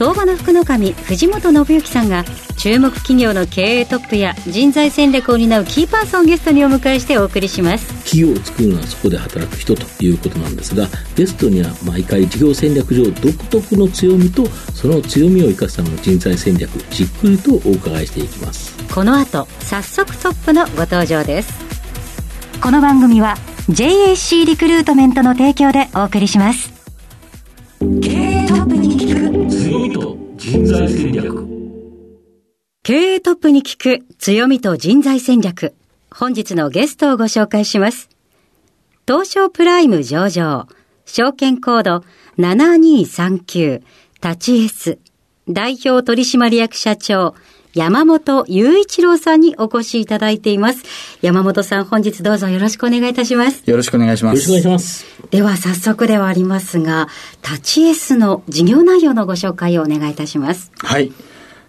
相場の福の神藤本信之さんが注目企業の経営トップや人材戦略を担うキーパーソンをゲストにお迎えしてお送りします。企業を作るのはそこで働く人ということなんですがゲストには毎回事業戦略上独特の強みとその強みを生かすための人材戦略じっくりとお伺いしていきます。この後早速トップのご登場です。この番組は JAC リクルートメントの提供でお送りします。経営トップに人材戦略。経営トップに聞く強みと人材戦略。本日のゲストをご紹介します。東証プライム上場、証券コード7239、立ち S、代表取締役社長、山本雄一郎さんにお越しいただいています。山本さん、本日どうぞよろしくお願いいたします。よろしくお願いします。よろしくお願いしますでは早速ではありますが、立ち S の事業内容のご紹介をお願いいたします。はい。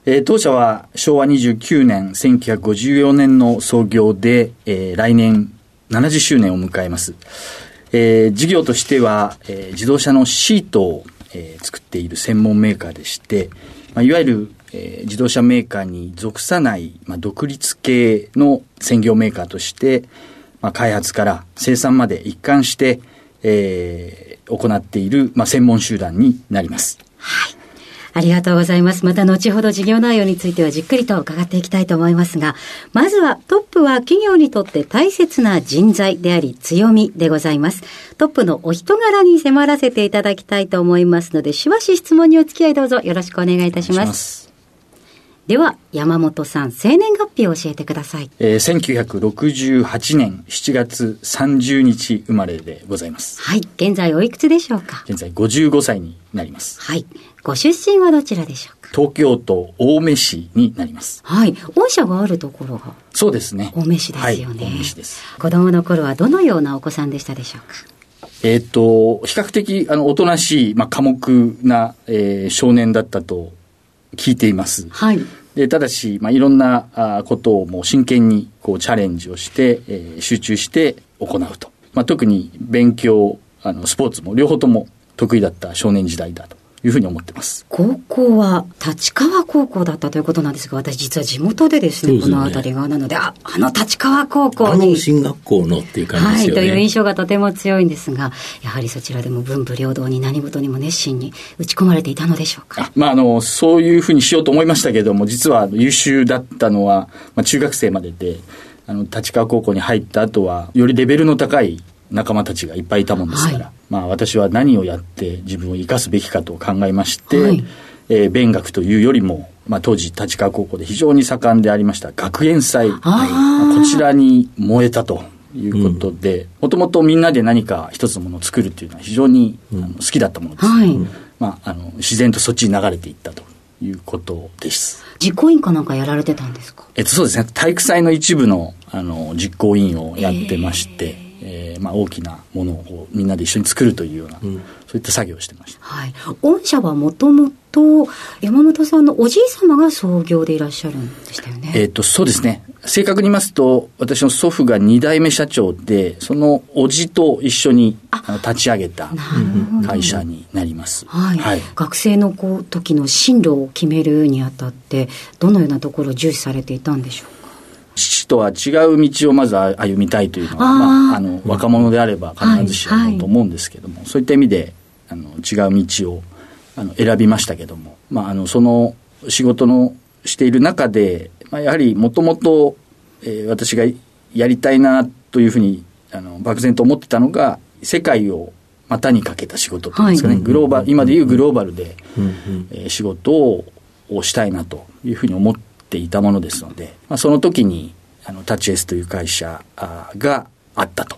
えー当社は昭和29年、1954年の創業で、えー来年70周年を迎えます。えー事業としては、えー自動車のシートを、えー作っている専門メーカーでして、まあ、いわゆる、えー自動車メーカーに属さない、まあ、独立系の専業メーカーとして、まあ、開発から生産まで一貫して、えー行っている、まあ、専門集団になります。ありがとうございます。また後ほど事業内容についてはじっくりと伺っていきたいと思いますが、まずはトップは企業にとって大切な人材であり強みでございます。トップのお人柄に迫らせていただきたいと思いますので、しばし質問にお付き合いどうぞよろしくお願いいたします。では、山本さん、生年月日を教えてください。えー1968年7月30日生まれでございます。はい。現在おいくつでしょうか？現在55歳になります。はい。ご出身はどちらでしょうか？東京都青梅市になります。はい。御社があるところがそうですね。青梅市ですよね。はい、青梅市です。子供の頃はどのようなお子さんでしたでしょうか？えっ、と、比較的、あの、おとなしい、まあ、寡黙な、えー少年だったと聞いています。はい。で、ただし、まあ、いろんなあことをもう真剣に、こう、チャレンジをして、えー集中して行うと。まあ、特に勉強、あの、スポーツも両方とも得意だった少年時代だというふうに思ってます。高校は立川高校だったということなんですが、私実は地元でですね、すねこの辺りがなので、あ、あの立川高校あのに。進学校のっていう感じはい、ですよね、という印象がとても強いんですが、やはりそちらでも文武両道に何事にも熱心に打ち込まれていたのでしょうか？まあ、あの、そういうふうにしようと思いましたけども、実は優秀だったのは、まあ、中学生までで、あの、立川高校に入った後は、よりレベルの高い仲間たちがいっぱいいたもんですから、はいまあ、私は何をやって自分を生かすべきかと考えまして、はいえー勉学というよりも、まあ、当時立川高校で非常に盛んでありました学園祭、あーまあこちらに燃えたと。いうことで、もともとみんなで何か一つのものを作るっていうのは非常に、あの好きだったものです。はい。まあ、あの、自然とそっちに流れていったということです。実行委員かなんかやられてたんですか？えっと、そうですね。体育祭の一部の、あの、実行委員をやってまして、えーまあ、大きなものをみんなで一緒に作るというような、そういった作業をしてました。はい。御社はもともと山本さんのおじい様が創業でいらっしゃるんでしたよね。えっと、そうですね。正確に言いますと、私の祖父が二代目社長で、そのおじと一緒に立ち上げた会社になります。はい、はい。学生のこう時の進路を決めるにあたってどのようなところを重視されていたんでしょうか？父とは違う道をまず歩みたいというのは、あー。まあ、あの、若者であれば必ずしはいはいもと思うんですけども、そういった意味で、あの、違う道を、あの、選びましたけども、まあ、あの、その仕事のしている中で、まあ、やはりもともと、えー私がやりたいなというふうに、あの、漠然と思ってたのが、世界を股にかけた仕事というんですかね、はい。グローバル、今でいうグローバルで、うんうんえー仕事ををしたいなというふうに思っていたものですので、まあ、その時にあのタッチエスという会社あがあったと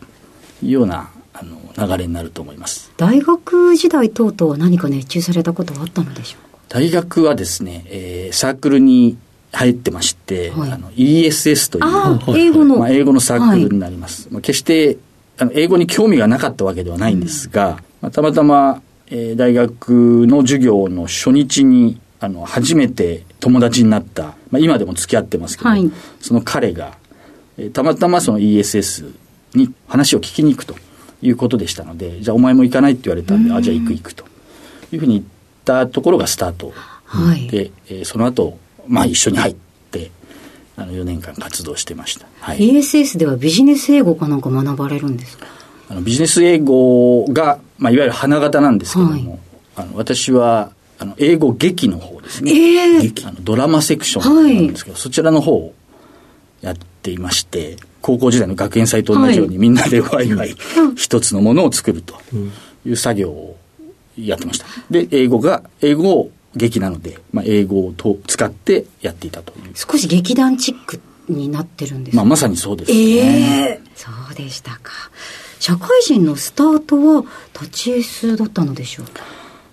いうようなあの流れになると思います。大学時代等々は何か熱中されたことはあったのでしょうか？大学はですね、えーサークルに入ってまして、はいあの ESS という英語の。まあ、英語のサークルになります。まあ、決してあの英語に興味がなかったわけではないんですが、まあ、たまたま、えー、大学の授業の初日にあの初めて友達になった、まあ、今でも付き合ってますけど、はい、その彼が、えー、たまたまその ESS に話を聞きに行くということでしたのでじゃあお前も行かないって言われたんであじゃあ行く行くと。いうふうに言ったところがスタート。はい、で、えー、その後、まあ一緒に入って、あの4年間活動してました。はい、ESS ではビジネス英語かなんか学ばれるんですか？あのビジネス英語が、まあ、いわゆる花形なんですけども、はい、あの私はあの英語劇の方ですね、えー、あのドラマセクションなんですけど、はい、そちらの方をやっていまして高校時代の学園祭と同じように、みんなでワイワイ一つのものを作るという作業をやってました。で英語が英語を劇なので、まあ、英語をと使ってやっていたという。少し劇団チックになってるんですまあ、まさにそうですね、えー、そうでしたか。社会人のスタートは立ち S だったのでしょうか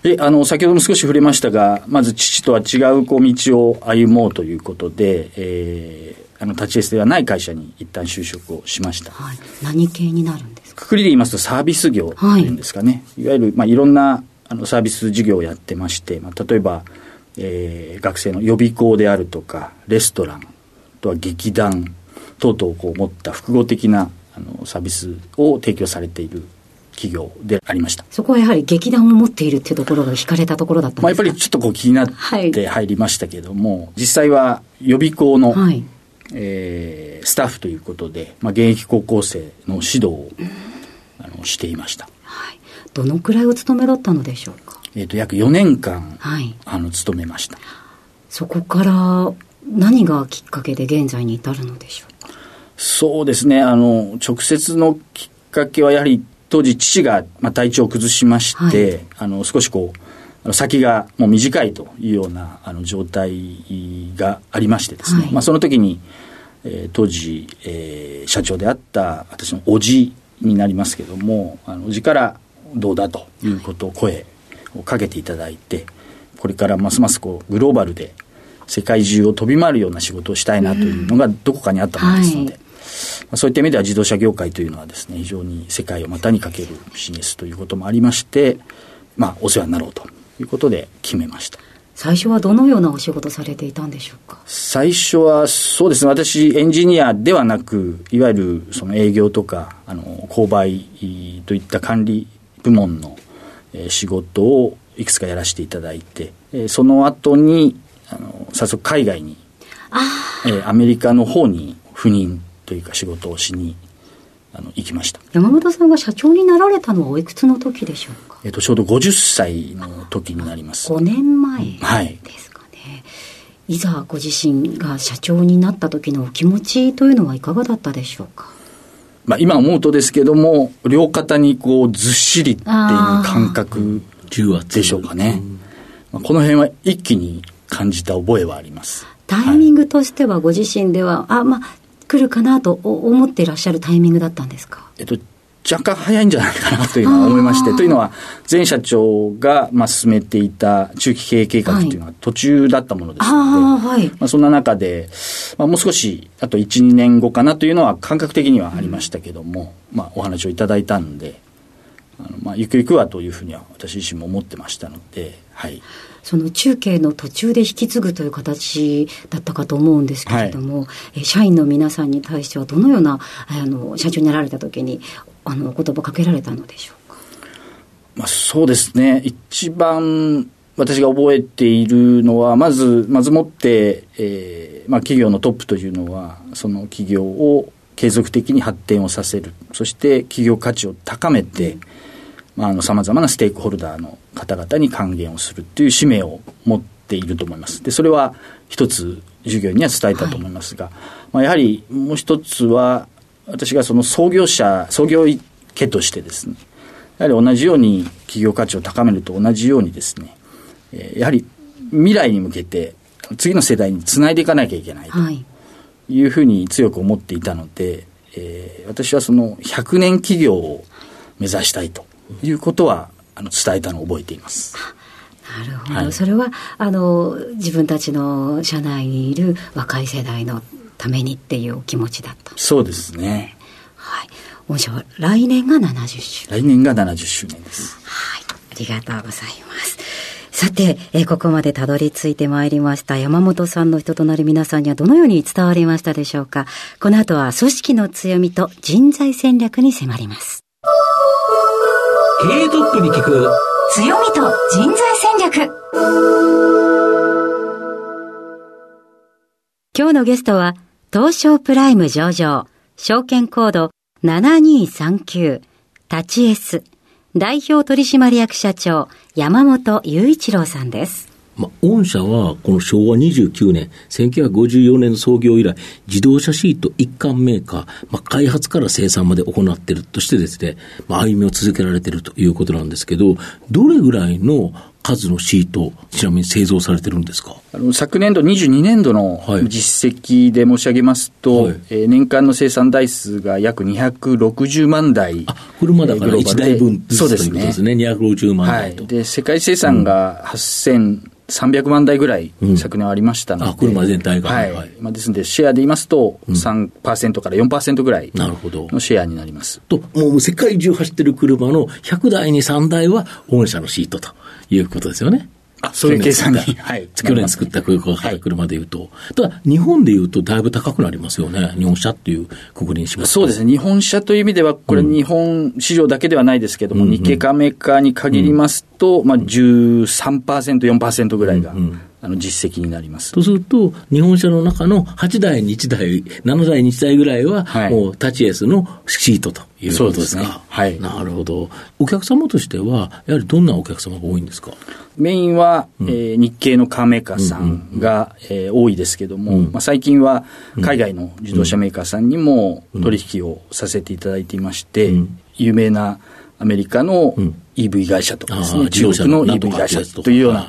えあの先ほども少し触れましたがまず父とは違うこう道を歩もうということで、えー、あの立ち S ではない会社に一旦就職をしました、はい、何系になるんですか？くくりで言いますとサービス業とい。うんですかね、はい、いわゆる、まあ、いろんなあのサービス事業をやってまして、まあ、例えば、えー、学生の予備校であるとかレストランあとは劇団等々をこう持った複合的なあのサービスを提供されている企業でありました。そこはやはり劇団を持っているっていうところが惹かれたところだったんですか、まあ、やっぱりちょっとこう気になって入りましたけども、はい、実際は予備校の、はい、えー、スタッフということで、まあ、現役高校生の指導を、あのしていました。どのくらいお勤めだったのでしょうか？えっ、と、約4年間、はい、あの、勤めました。そこから何がきっかけで現在に至るのでしょう？かそうですね、あの、直接のきっかけはやはり当時父が、まあ、体調を崩しまして、はい、あの、少しこう、先がもう短いというようなあの状態がありましてですね、はい、まあ、その時に、えー、当時、えー、社長であった私の叔父になりますけどもあの叔父からどうだということを声をかけていただいて、これからますますこうグローバルで世界中を飛び回るような仕事をしたいなというのがどこかにあったものですので、うんはい、そういった意味では自動車業界というのはですね、非常に世界を股にかけるビジネスということもありまして、まあ、お世話になろうということで決めました。最初はどのようなお仕事されていたんでしょうか？最初はそうですね、私、エンジニアではなく、いわゆるその営業とか、あの、購買といった管理部門の仕事をいくつかやらせていただいて、その後にあの早速海外にえアメリカの方に赴任というか仕事をしにあの行きました。山本さんが社長になられたのはおいくつの時でしょうか、えっと、ちょうど50歳の時になります。5年前ですかね、はい、いざご自身が社長になった時のお気持ちというのはいかがだったでしょうか？まあ、今思うとですけども、両肩にこうずっしりっていう感覚でしょうかね。まあ、この辺は一気に感じた覚えはあります。タイミングとしてはご自身では、はい、あ、まあ、来るかなと思っていらっしゃるタイミングだったんですか？えっと、若干早いんじゃないかなというのは思いまして、というのは、前社長が、まあ、進めていた中期経営計画というのは途中だったものですので、はい、まあ、そんな中で、まあ、もう少し、あと1、2年後かなというのは感覚的にはありましたけども、うん、まあ、お話をいただいたんで、あのまあ、ゆくゆくはというふうには私自身も思ってましたので、はい。その中継の途中で引き継ぐという形だったかと思うんですけれども、はい、社員の皆さんに対してはどのようなあの社長になられた時にあの言葉かけられたのでしょうか、まあ、そうですね。一番私が覚えているのはまずまずもって、えーまあ、企業のトップというのはその企業を継続的に発展をさせる。そして企業価値を高めてさまざ、まなステークホルダーの方々に還元をするという使命を持っていると思います。でそれは一つ授業には伝えたと思いますが、はい、まあ、やはりもう一つは私がその創業者、創業家としてですね、やはり同じように企業価値を高めると同じようにですね、えやはり未来に向けて次の世代につないでいかなきゃいけないとい。うふうに強く思っていたので、えー、私はその100年企業を目指したいということはあの伝えたのを覚えています。なるほど、はい、それはあの自分たちの社内にいる若い世代のためにっていうお気持ちだったそうですね。はい。御社は来年が70周年。来年が70周年です。はい。ありがとうございます。さて、えー、ここまでたどり着いてまいりました山本さんの人となり皆さんにはどのように伝わりましたでしょうかこの後は組織の強みと人材戦略に迫ります。経営トップに聞く強みと人材戦略今日のゲストは東証プライム上場証券コード7239タチエス代表取締役社長山本雄一郎さんです。まあ、御社はこの昭和29年、1954年の創業以来、自動車シート一貫メーカー、まあ、開発から生産まで行っているとしてですね、まあ、歩みを続けられているということなんですけど、どれぐらいの数のシート、ちなみに製造されてるんですか？あの昨年度、22年度の実績で申し上げますと、はい、えー、年間の生産台数が約260万台。あ、車だから1台分そうですね。ですね。260万台と。はい、で、世界生産が8300万台ぐらい、昨年ありましたので、うん、あ、車全体が。はい。はい、まあ、ですので、シェアで言いますと、3%から4%ぐらいのシェアになります。と、もう世界中走ってる車の100台に3台は御社のシートと。いうことですよね。あ、そういう計算に。はい。去年作った車でいうと。ただ、日本でいうとだいぶ高くなりますよね。日本車っていうくくりにしますそうですね。日本車という意味では、これ日本市場だけではないですけども、日系カーメーカーに限りますと、まあ13%、4%ぐらいが。あの実績になります。とすると、日本車の中の8台に1台、7台に1台ぐらいは、もうタチエスのシートということですか。すね、はい。なるほど。お客様としては、やはりどんなお客様が多いんですか？メインは、うん、えー、日系のカーメーカーさんが、うんうん、えー、多いですけども、うん、まあ、最近は海外の自動車メーカーさんにも取引をさせていただいていまして、有名なアメリカの EV 会社とかですね、中国の EV 会社というような、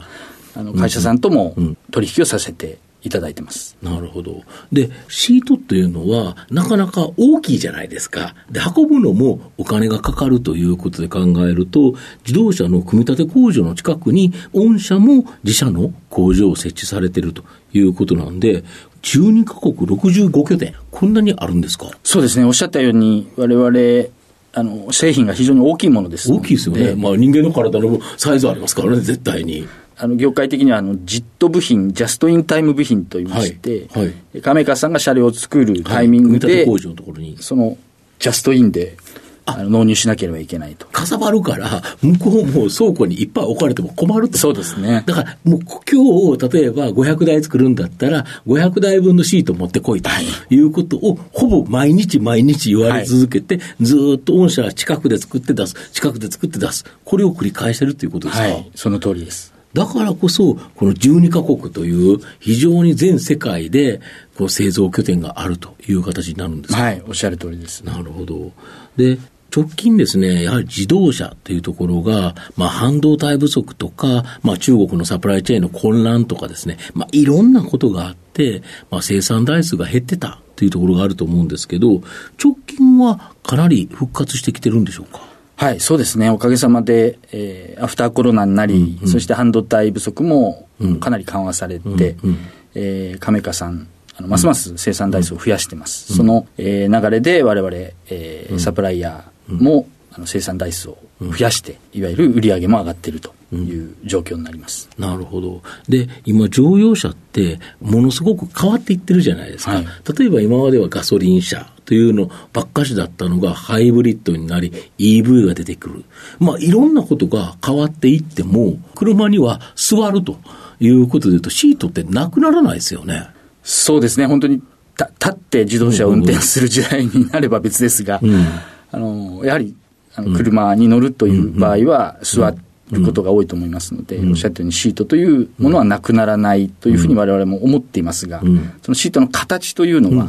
あの会社さんとも取引をさせていただいてます。なるほど。で、シートっていうのは、なかなか大きいじゃないですか。で、運ぶのもお金がかかるということで考えると、自動車の組み立て工場の近くに、御社も自社の工場を設置されているということなんで、12カ国65拠点、こんなにあるんですか？そうですね。おっしゃったように、我々、あの、製品が非常に大きいものです大きいですよね。まあ人間の体のサイズありますからね、絶対に。あの業界的にはあのジット部品、ジャストインタイム部品といいまして、はいはい、カーメーカーさんが車両を作るタイミングで、工場のところにそのジャストインであの納入しなければいけないと。かさばるから、向こうも倉庫にいっぱい置かれても困ると。そうですね。だから、もう今日、例えば500台作るんだったら、500台分のシート持ってこいということを、ほぼ毎日毎日言われ続けて、はい、ずっと御社は近くで作って出す、近くで作って出す。これを繰り返してるということですか、はい、その通りです。だからこそ、この12カ国という非常に全世界でこう製造拠点があるという形になるんですはい、おっしゃる通りです。なるほど。で、直近ですね、やはり自動車というところが、まあ、半導体不足とか、まあ、中国のサプライチェーンの混乱とかですね、まあ、いろんなことがあって、まあ、生産台数が減ってたというところがあると思うんですけど、直近はかなり復活してきてるんでしょうか？はい、そうですね。おかげさまで、えー、アフターコロナになり、うんうん、そして半導体不足もかなり緩和されて、うんうん、えー、カメカさん、あのますます生産台数を増やしてます。うん、その、えー、流れで我々、えー、サプライヤーも、あの生産台数を増やして、いわゆる売り上げも上がっているという状況になります。なるほど。で、今、乗用車って、ものすごく変わっていってるじゃないですか。はい、例えば今まではガソリン車というのばっかしだったのが、ハイブリッドになり、EV が出てくる。まあ、いろんなことが変わっていっても、車には座るということでいうと、シートってなくならないですよね。そうですね。本当に立って自動車を運転する時代になれば別ですが、うん、あのやはりあの車に乗るという場合は、座ることが多いと思いますので、おっしゃったようにシートというものはなくならないというふうにわれわれも思っていますが、そのシートの形というのは、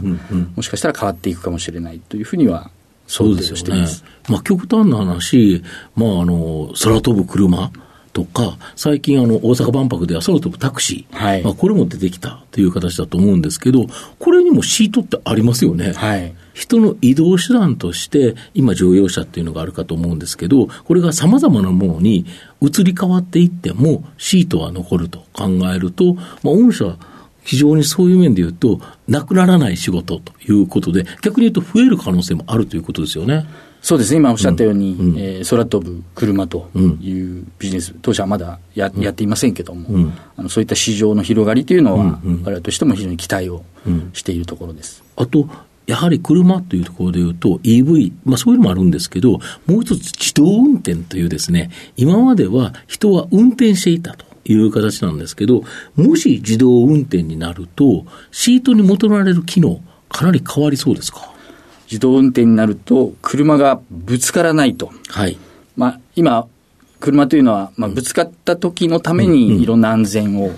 もしかしたら変わっていくかもしれないというふうには想定しています。まあ、極端な話、まあ、あの、空飛ぶ車とか、最近あの、大阪万博では空飛ぶタクシー、はい、まあ、これも出てきたという形だと思うんですけど、これにもシートってありますよね。はい。人の移動手段として、今乗用車っていうのがあるかと思うんですけど、これが様々なものに移り変わっていっても、シートは残ると考えると、まあ、御社、非常にそういう面で言うと、なくならない仕事ということで、逆に言うと増える可能性もあるということですよね。そうですね、今おっしゃったように、うん、えー、空飛ぶ車というビジネス、当社はまだや,、やっていませんけども、うん、あの、そういった市場の広がりというのは、我々としても非常に期待をしているところです。あとやはり車というところでいうと EV、まあそういうのもあるんですけど、もう一つ自動運転というですね、今までは人は運転していたと。いう形なんですけど、もし自動運転になると、シートに求められる機能、かなり変わりそうですか？自動運転になると、車がぶつからないと。はい。まあ、今、車というのは、まあ、ぶつかった時のためにいろんな安全を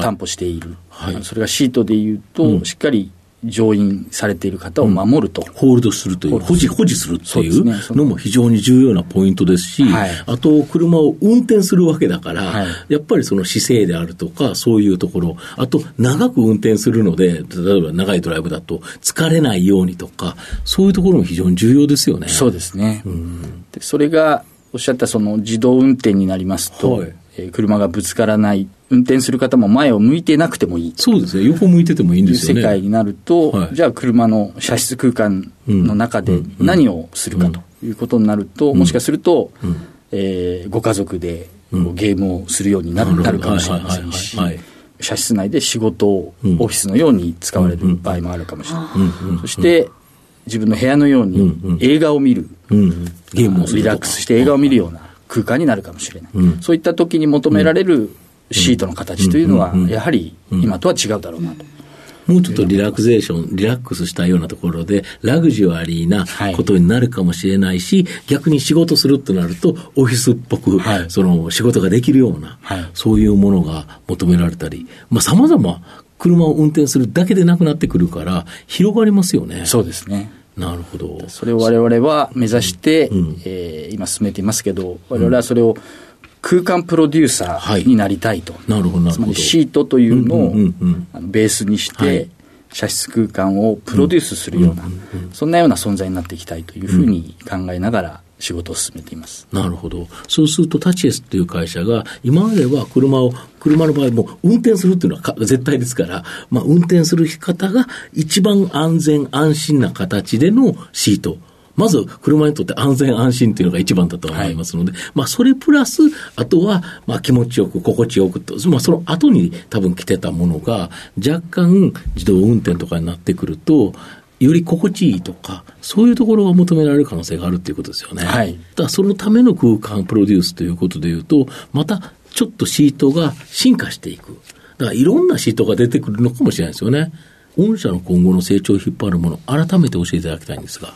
担保している。それがシートでいうと、しっかり乗員されている方を守ると、うん、ホールドするという、保持、保持するっていうのも非常に重要なポイントですし、はい、あと、車を運転するわけだから、はい、やっぱりその姿勢であるとか、そういうところ、あと、長く運転するので、例えば長いドライブだと、疲れないようにとか、そういうところも非常に重要ですよね。そうですね。うん、でそれが、おっしゃったその自動運転になりますと、はい。えー、車がぶつからない、運転する方も前を向いてなくてもいい。そうですね、横向いててもいいんですよね。世界になると、はい、じゃあ車の車室空間の中で何をするかということになると、うん、もしかすると、うん、えー、ご家族でゲームをするようになる,、なるかもしれませんし。車室内で仕事をオフィスのように使われる場合もあるかもしれない。そして、自分の部屋のように映画を見る、ゲームをリラックスして映画を見るような空間になるかもしれない、うん、そういった時に求められるシートの形というのは、やはり今とは違うだろうなと。もうちょっとリラクゼーション、リラックスしたようなところで、ラグジュアリーなことになるかもしれないし、はい、逆に仕事するとなると、オフィスっぽく、はい、その仕事ができるような、はい、そういうものが求められたり、まあ、様々車を運転するだけでなくなってくるから、広がりますよね。そうですね。なるほど。それを我々は目指して、うん、えー、今進めていますけど、我々はそれを空間プロデューサーになりたいと。はい、なるほど、つまりシートというのをベースにして、はい、射出空間をプロデュースするような、そんなような存在になっていきたいというふうに考えながら、仕事を進めています。なるほど。そうすると、タチエスっていう会社が、今までは車を、車の場合も運転するっていうのは絶対ですから、まあ、運転する方が一番安全安心な形でのシート。まず車にとって安全安心というのが一番だと思いますので、はい、まあそれプラス、あとはまあ気持ちよく、心地よくと、まあその後に多分来てたものが、若干自動運転とかになってくると、より心地いいとか、そういうところが求められる可能性があるということですよね。はい。だそのための空間プロデュースということでいうと、またちょっとシートが進化していく。だからいろんなシートが出てくるのかもしれないですよね。御社の今後の成長を引っ張るもの、改めて教えていただきたいんですが。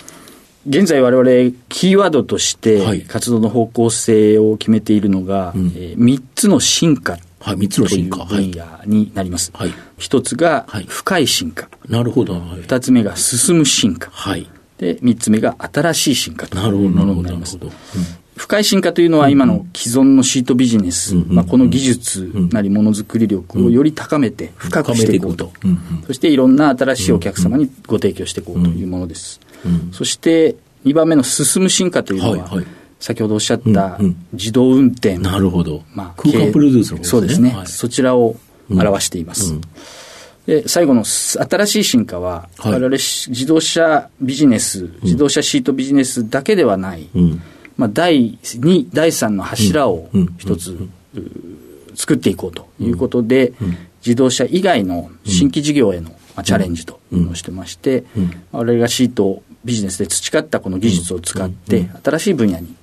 現在我々キーワードとして活動の方向性を決めているのが、はい、えー、3つの進化はい、3つの進化。分野になります。はい。一つが、深い進化。なるほど。二つ目が進む進化。はい。で、三つ目が新しい進化というものになります。なるほど。深い進化というのは今の既存のシートビジネス、まあ、この技術なりものづくり力をより高めて深くしていこうと、そしていろんな新しいお客様にご提供していこうというものです。そして2番目の進む進化というのは、はいはい。先ほどおっしゃった自動運転、なるほど、まあ、空間プロデュースの、ね、そうですね、はい、そちらを表しています。うん、で最後の新しい進化は、はい、我々自動車ビジネス、自動車シートビジネスだけではない、うん、まあ、第2、第3の柱を一つ、作っていこうということで、自動車以外の新規事業への、まあ、チャレンジというのをしてまして、我々がシートビジネスで培ったこの技術を使って、新しい分野に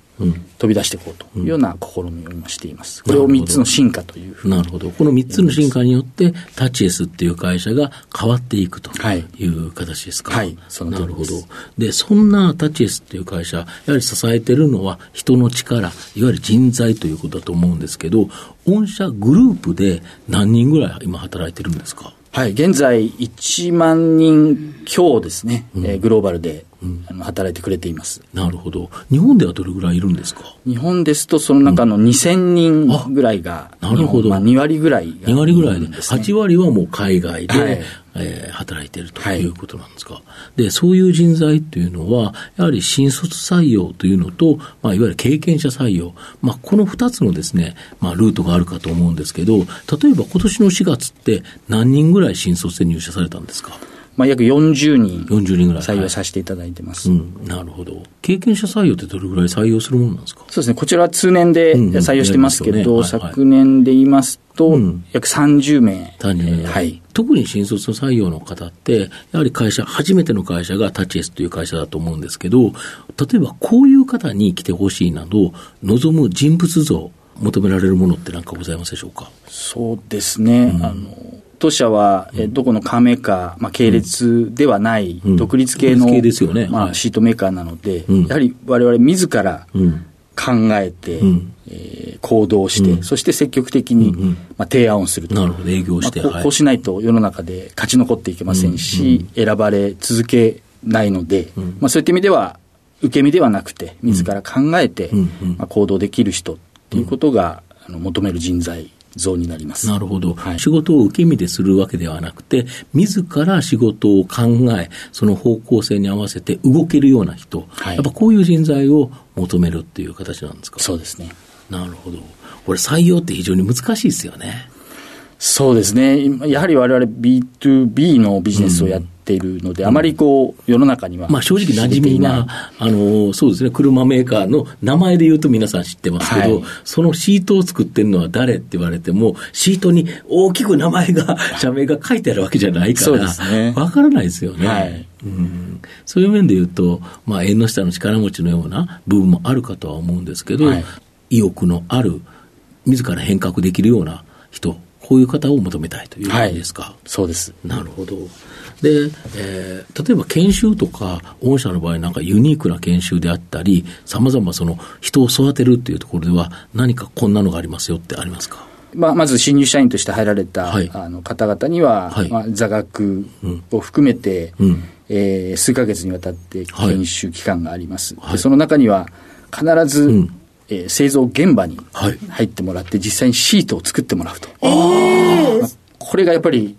飛び出していこうというような試みを今しています。これを3つの進化というふうに。なるほど。この3つの進化によって、タッチエスっていう会社が変わっていくという形ですか？はい、そのなるほど。で、そんなタッチエスっていう会社、やはり支えてるのは人の力、いわゆる人材ということだと思うんですけど、御社グループで何人ぐらい今働いてるんですか？はい、現在1万人強ですね、うん、えー、グローバルであの働いてくれています。なるほど。日本ではどれぐらいいるんですか？日本ですと、その中の2000人ぐらいが、なるほど。まあ、2割ぐらいが、2割ぐらいで、8割はもう海外で、はいえー、働いているということなんですか、はい、で、そういう人材っていうのは、やはり新卒採用というのと、まあ、いわゆる経験者採用、まあ、この2つのですね、まあ、ルートがあるかと思うんですけど、例えば今年の4月って何人ぐらい新卒で入社されたんですか？まあ、約40人40人ぐらい。採用させていただいてます、はいうん、なるほど。経験者採用ってどれぐらい採用するものなんですか？そうですね、こちらは通年で採用してますけど、うんうんね。はいはい、昨年で言いますと、約30名。30名。はい。特に新卒の採用の方って、やはり会社、初めての会社がタッチエスという会社だと思うんですけど、例えばこういう方に来てほしいなど、望む人物像、求められるものって何かございますでしょうか？そうですね。うん、あの当社は、えどこのカーメーカー、まあ、系列ではない、独立系の、まあ、シートメーカーなので、やはり我々自ら考えて、え行動して、そして積極的に、まあ、提案をすると。なるほど、営業して、こうしないと世の中で勝ち残っていけませんし、選ばれ続けないので、まあ、そういった意味では、受け身ではなくて、自ら考えて、まあ、行動できる人っていうことが、あの求める人材像になります。なるほど、はい、仕事を受け身でするわけではなくて、自ら仕事を考え、その方向性に合わせて動けるような人、はい、やっぱこういう人材を求めるっていう形なんですか？そうですね。なるほど。これ採用って非常に難しいですよね。そうですね。やはり我々 B2B のビジネスをやっているので、うん、あまりこう、世の中には。まあ正直馴染みな、あの、そうですね、車メーカーの名前で言うと皆さん知ってますけど、はい、そのシートを作ってるのは誰って言われても、シートに大きく名前が、社名が書いてあるわけじゃないから、わ、ね、からないですよね。はい、うん。そういう面で言うと、まあ縁の下の力持ちのような部分もあるかとは思うんですけど、はい、意欲のある、自ら変革できるような人、こういう方を求めたいという感じですか？はい、そうです。なるほど。で、えー、例えば研修とか、御社の場合なんかユニークな研修であったり、さまざまその人を育てるっていうところでは、何かこんなのがありますよってありますか？まあ、まず新入社員として入られた、はい、あの方々には、はい、まあ、座学を含めて、うん、えー、数か月にわたって研修期間があります。はい、でその中には必ず、うん。えー、製造現場に入ってもらって、実際にシートを作ってもらうと。えー、これがやっぱり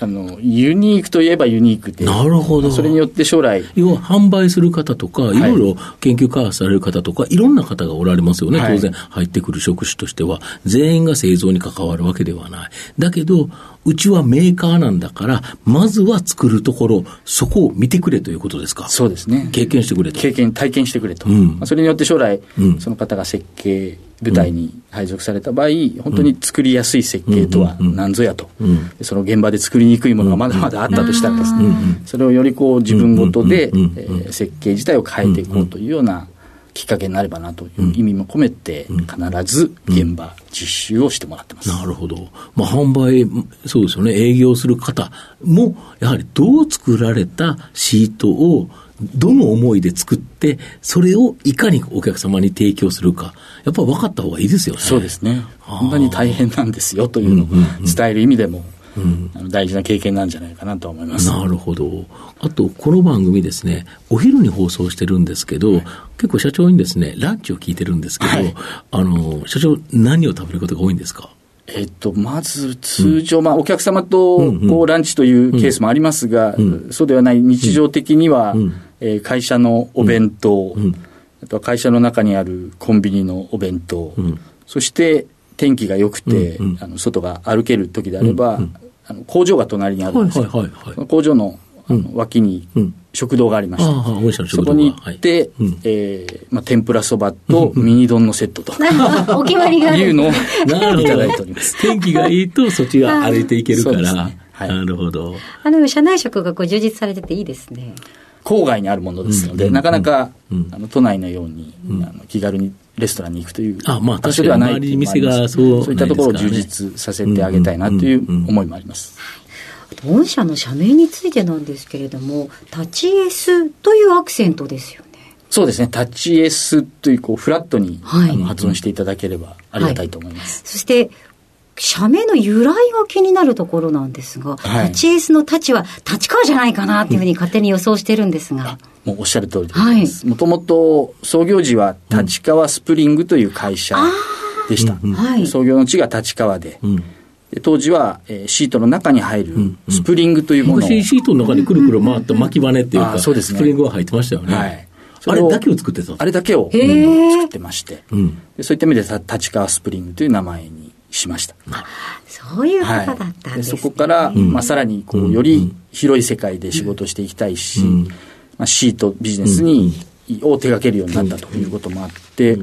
あの、ユニークといえばユニークで。なるほど。それによって将来。要は販売する方とか、いろいろ研究開発される方とか、いろんな方がおられますよね。当然入ってくる職種としては。全員が製造に関わるわけではない。だけど、うちはメーカーなんだから、まずは作るところ、そこを見てくれということですか？そうですね。経験してくれと。経験、体験してくれと。うん、それによって将来、うん、その方が設計、部隊に配属された場合、本当に作りやすい設計とは何ぞやと、その現場で作りにくいものがまだまだあったとしたらですね、それをよりこう自分ごとで、え設計自体を変えていこうというようなきっかけになればなという意味も込めて、必ず現場、実習をしてもらってます。なるほど。まあ、販売、そうですよね、営業する方も、やはりどう作られたシートを、どの思いで作って、それをいかにお客様に提供するか、やっぱ分かった方がいいですよね。そうですね。こんなに大変なんですよというのを伝える意味でも、うん、大事な経験なんじゃないかなと思います。なるほど。あと、この番組ですね、お昼に放送してるんですけど、はい、結構社長にですね、ランチを聞いてるんですけど、はい、あの、社長、何を食べることが多いんですか？えっと、まず通常、うん、まあ、お客様とこうランチというケースもありますが、そうではない日常的には、うん、えー、会社のお弁当、あとは会社の中にあるコンビニのお弁当、そして天気が良くて、あの外が歩ける時であれば、あの工場が隣にあるんですよ。はいはいはい。はい、工場のあの脇に食堂がありまして、うん、そこに行って、はい、えー、まあ、天ぷらそばとミニ丼のセットと、お決まりがいうのをいただいております。天気がいいとそっちが歩いていけるから。ね。はい、なるほど。あの、社内食がこう充実されてていいですね。郊外にあるものですので、うん、なかなか、うん、あの都内のように、うん、あの気軽にレストランに行くという場所ではないという店がそう,、そういったところを充実させてあげたいなという思いもあります。御社の社名についてなんですけれども、タチエスというアクセントですよね。そうですね、タッチエスというこうフラットに、はい、あの発音していただければありがたいと思います。はい、そして社名の由来が気になるところなんですが、はい、立ちエースの立ちは立川じゃないかなっていうふうに勝手に予想してるんですが。もうおっしゃる通りです。もともと創業時は立川スプリングという会社でした。うん、創業の地が立川で。うん。当時は、えー、シートの中に入るスプリングというものを、昔シートの中にくるくる回った巻き羽っていうか、そうですね、スプリングが入ってましたよね。はい、あれだけを作ってたあれだけを、作ってまして、うそういった意味で立川スプリングという名前にしました。そういうことだったんです、ね。はい、そこから、うん、まあ、さらにこうより広い世界で仕事していきたいし、うん、まあ、シートビジネスに、を手掛けるようになったということもあって、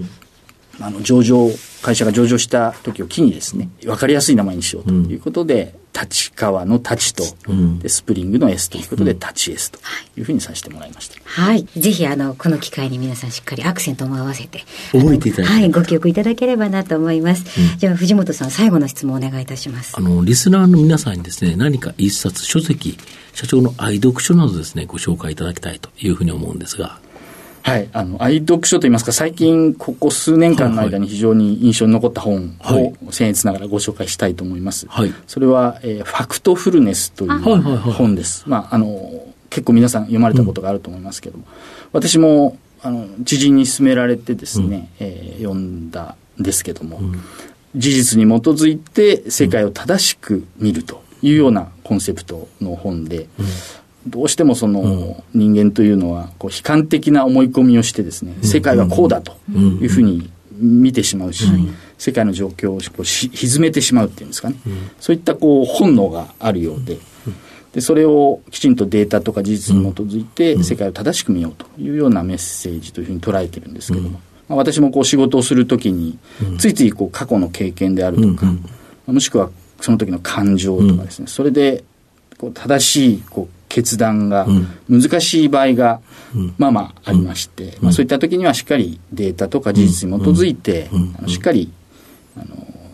あの上場会社が上場した時を機にですね分かりやすい名前にしようということで、立川の立ちと、うん、でスプリングの S ということで、立ち S というふうにさせてもらいました。はい。ぜひ、あの、この機会に皆さんしっかりアクセントも合わせて、覚えていただいて。はい、ご記憶いただければなと思います。うん、じゃあ、藤本さん、最後の質問お願いいたします。あの、リスナーの皆さんにですね、何か一冊、書籍、社長の愛読書などですね、ご紹介いただきたいというふうに思うんですが。はい、あの愛読書といいますか、最近、ここ数年間の間に非常に印象に残った本を、僭越ながらご紹介したいと思います。はい、それは、えー、ファクトフルネスという本です。まあ、あの、結構皆さん読まれたことがあると思いますけども、うん、私も、あの、知人に勧められてですね、うん、えー、読んだんですけども、うん、事実に基づいて世界を正しく見るというようなコンセプトの本で、どうしてもその人間というのはこう悲観的な思い込みをしてですね、世界はこうだというふうに見てしまうし、世界の状況をこうし歪めてしまうっていうんですかね、そういったこう本能があるようで、でそれをきちんとデータとか事実に基づいて世界を正しく見ようというようなメッセージというふうに捉えてるんですけども、まあ、私もこう仕事をするときについついこう過去の経験であるとか、もしくはその時の感情とかですね、それでこう正しいこう決断が難しい場合が、まあまあありまして、まあ、そういった時にはしっかりデータとか事実に基づいて、あのしっかりあの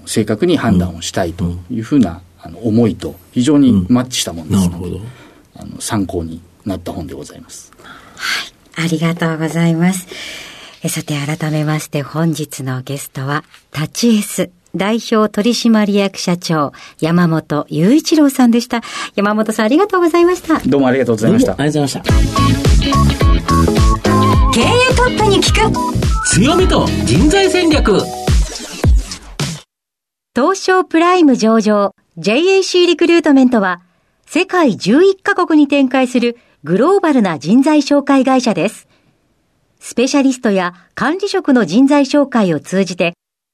正確に判断をしたいというふうなあの思いと非常にマッチしたものですので、あの参考になった本でございます。はい、ありがとうございます。えさて改めまして本日のゲストは、タチエス代表取締役社長、山本雄一郎さんでした。山本さんありがとうございました。どうもありがとうございました。ありがとうございました。経営トップに聞く強みと人材戦略東証プライム上場 JAC リクルートメントは世界11カ国に展開するグローバルな人材紹介会社です。スペシャリストや管理職の人材紹介を通じて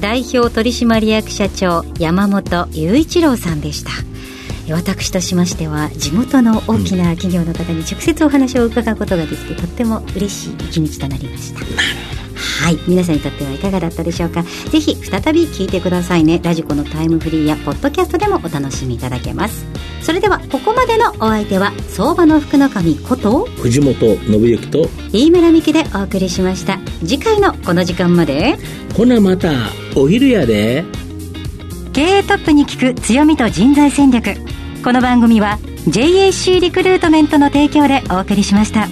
代表取締役社長山本雄一郎さんでした。私としましては地元の大きな企業の方に直接お話を伺うことができて、とっても嬉しい一日となりました。はい。皆さんにとってはいかがだったでしょうか？ぜひ再び聞いてくださいね。ラジコのタイムフリーやポッドキャストでもお楽しみいただけます。それではここまでのお相手は相場の福の神こと藤本信之と飯村美希でお送りしました。次回のこの時間までほなまたお昼やで。経営トップに聞く強みと人材戦略。この番組は JAC リクルートメントの提供でお送りしました。